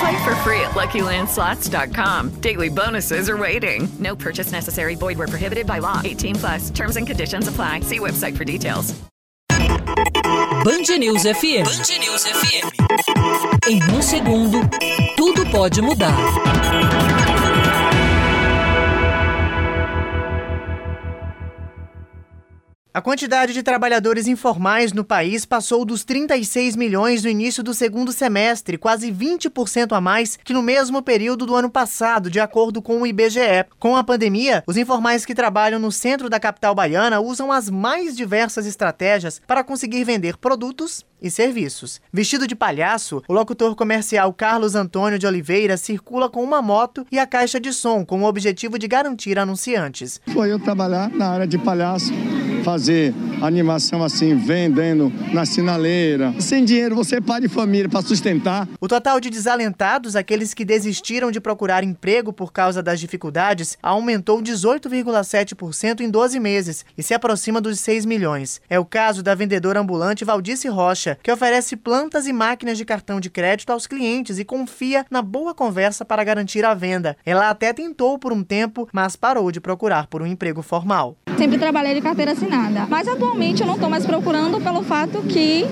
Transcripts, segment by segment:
Play for free at LuckyLandSlots.com. Daily bonuses are waiting. No purchase necessary. Void where prohibited by law. 18 plus. Terms and conditions apply. See website for details. Band News FM. Band News FM. Em um segundo, tudo pode mudar. A quantidade de trabalhadores informais no país passou dos 36 milhões no início do segundo semestre, quase 20% a mais que no mesmo período do ano passado, de acordo com o IBGE. Com a pandemia, os informais que trabalham no centro da capital baiana usam as mais diversas estratégias para conseguir vender produtos e serviços. Vestido de palhaço, o locutor comercial Carlos Antônio de Oliveira circula com uma moto e a caixa de som com o objetivo de garantir anunciantes. Foi eu trabalhar na área de palhaço, fazer animação assim, vendendo na sinaleira. Sem dinheiro, você é pai de família para sustentar. O total de desalentados, aqueles que desistiram de procurar emprego por causa das dificuldades, aumentou 18,7% em 12 meses e se aproxima dos 6 milhões. É o caso da vendedora ambulante Valdice Rocha, que oferece plantas e máquinas de cartão de crédito aos clientes e confia na boa conversa para garantir a venda. Ela até tentou por um tempo, mas parou de procurar por um emprego formal. Sempre trabalhei de carteira assinada, mas atualmente eu não estou mais procurando pelo fato que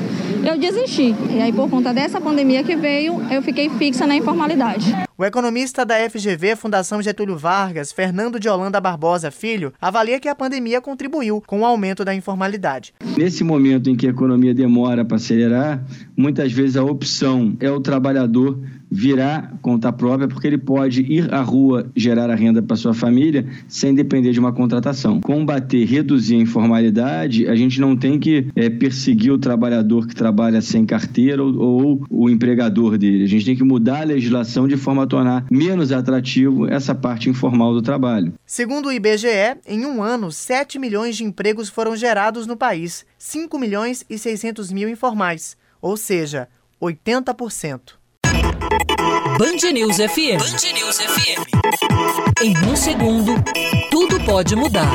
eu desisti. E aí, por conta dessa pandemia que veio, eu fiquei fixa na informalidade. O economista da FGV Fundação Getúlio Vargas, Fernando de Holanda Barbosa Filho, avalia que a pandemia contribuiu com o aumento da informalidade. Nesse momento em que a economia demora para acelerar, muitas vezes a opção é o trabalhador virar conta própria, porque ele pode ir à rua gerar a renda para sua família sem depender de uma contratação. Combater, reduzir a informalidade, a gente não tem que é, perseguir o trabalhador que trabalha sem carteira ou, ou o empregador dele. A gente tem que mudar a legislação de forma a tornar menos atrativo essa parte informal do trabalho. Segundo o IBGE, em um ano, 7 milhões de empregos foram gerados no país, 5 milhões e 600 mil informais, ou seja, 80%. Band News FM. Band News FM. Em um segundo, tudo pode mudar.